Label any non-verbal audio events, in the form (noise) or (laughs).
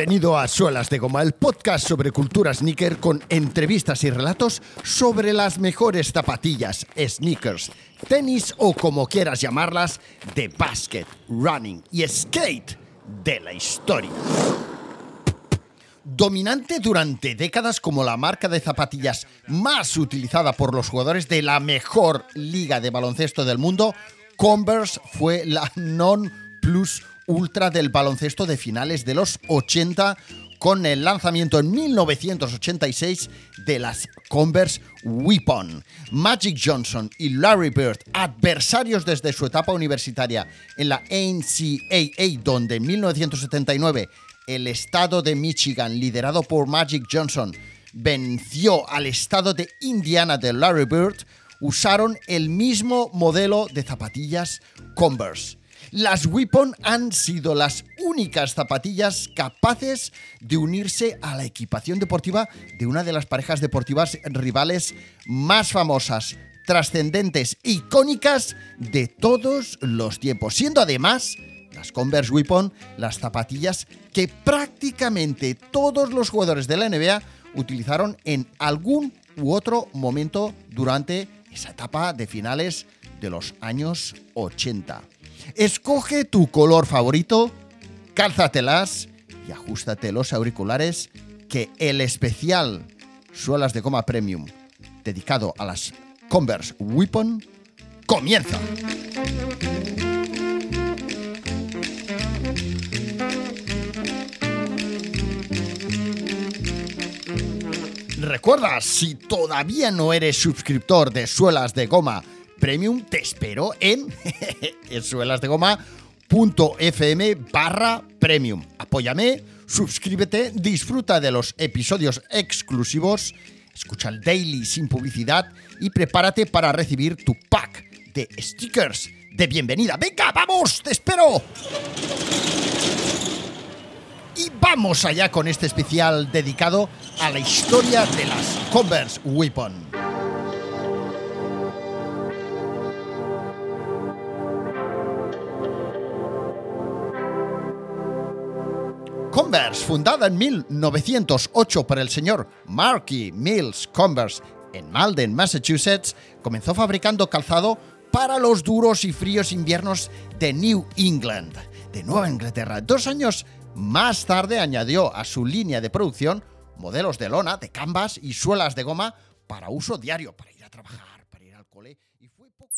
Bienvenido a Suelas de Goma, el podcast sobre cultura sneaker con entrevistas y relatos sobre las mejores zapatillas, sneakers, tenis o como quieras llamarlas, de basket, running y skate de la historia. Dominante durante décadas como la marca de zapatillas más utilizada por los jugadores de la mejor liga de baloncesto del mundo, Converse fue la non plus ultra del baloncesto de finales de los 80 con el lanzamiento en 1986 de las Converse Weapon. Magic Johnson y Larry Bird, adversarios desde su etapa universitaria en la NCAA, donde en 1979 el estado de Michigan, liderado por Magic Johnson, venció al estado de Indiana de Larry Bird, usaron el mismo modelo de zapatillas Converse. Las Weapon han sido las únicas zapatillas capaces de unirse a la equipación deportiva de una de las parejas deportivas rivales más famosas, trascendentes, icónicas de todos los tiempos, siendo además las Converse Weapon las zapatillas que prácticamente todos los jugadores de la NBA utilizaron en algún u otro momento durante esa etapa de finales de los años 80. Escoge tu color favorito, cálzatelas y ajustate los auriculares que el especial Suelas de Goma Premium dedicado a las Converse Weapon comienza. Recuerda, si todavía no eres suscriptor de Suelas de Goma Premium, te espero en (laughs) suelasdegoma.fm barra premium. Apóyame, suscríbete, disfruta de los episodios exclusivos, escucha el daily sin publicidad y prepárate para recibir tu pack de stickers de bienvenida. Venga, vamos, te espero. Y vamos allá con este especial dedicado a la historia de las Converse Weapon. Converse, fundada en 1908 por el señor Marky Mills Converse en Malden, Massachusetts, comenzó fabricando calzado para los duros y fríos inviernos de New England, de Nueva Inglaterra. Dos años más tarde añadió a su línea de producción modelos de lona, de canvas y suelas de goma para uso diario, para ir a trabajar, para ir al cole, y fue poco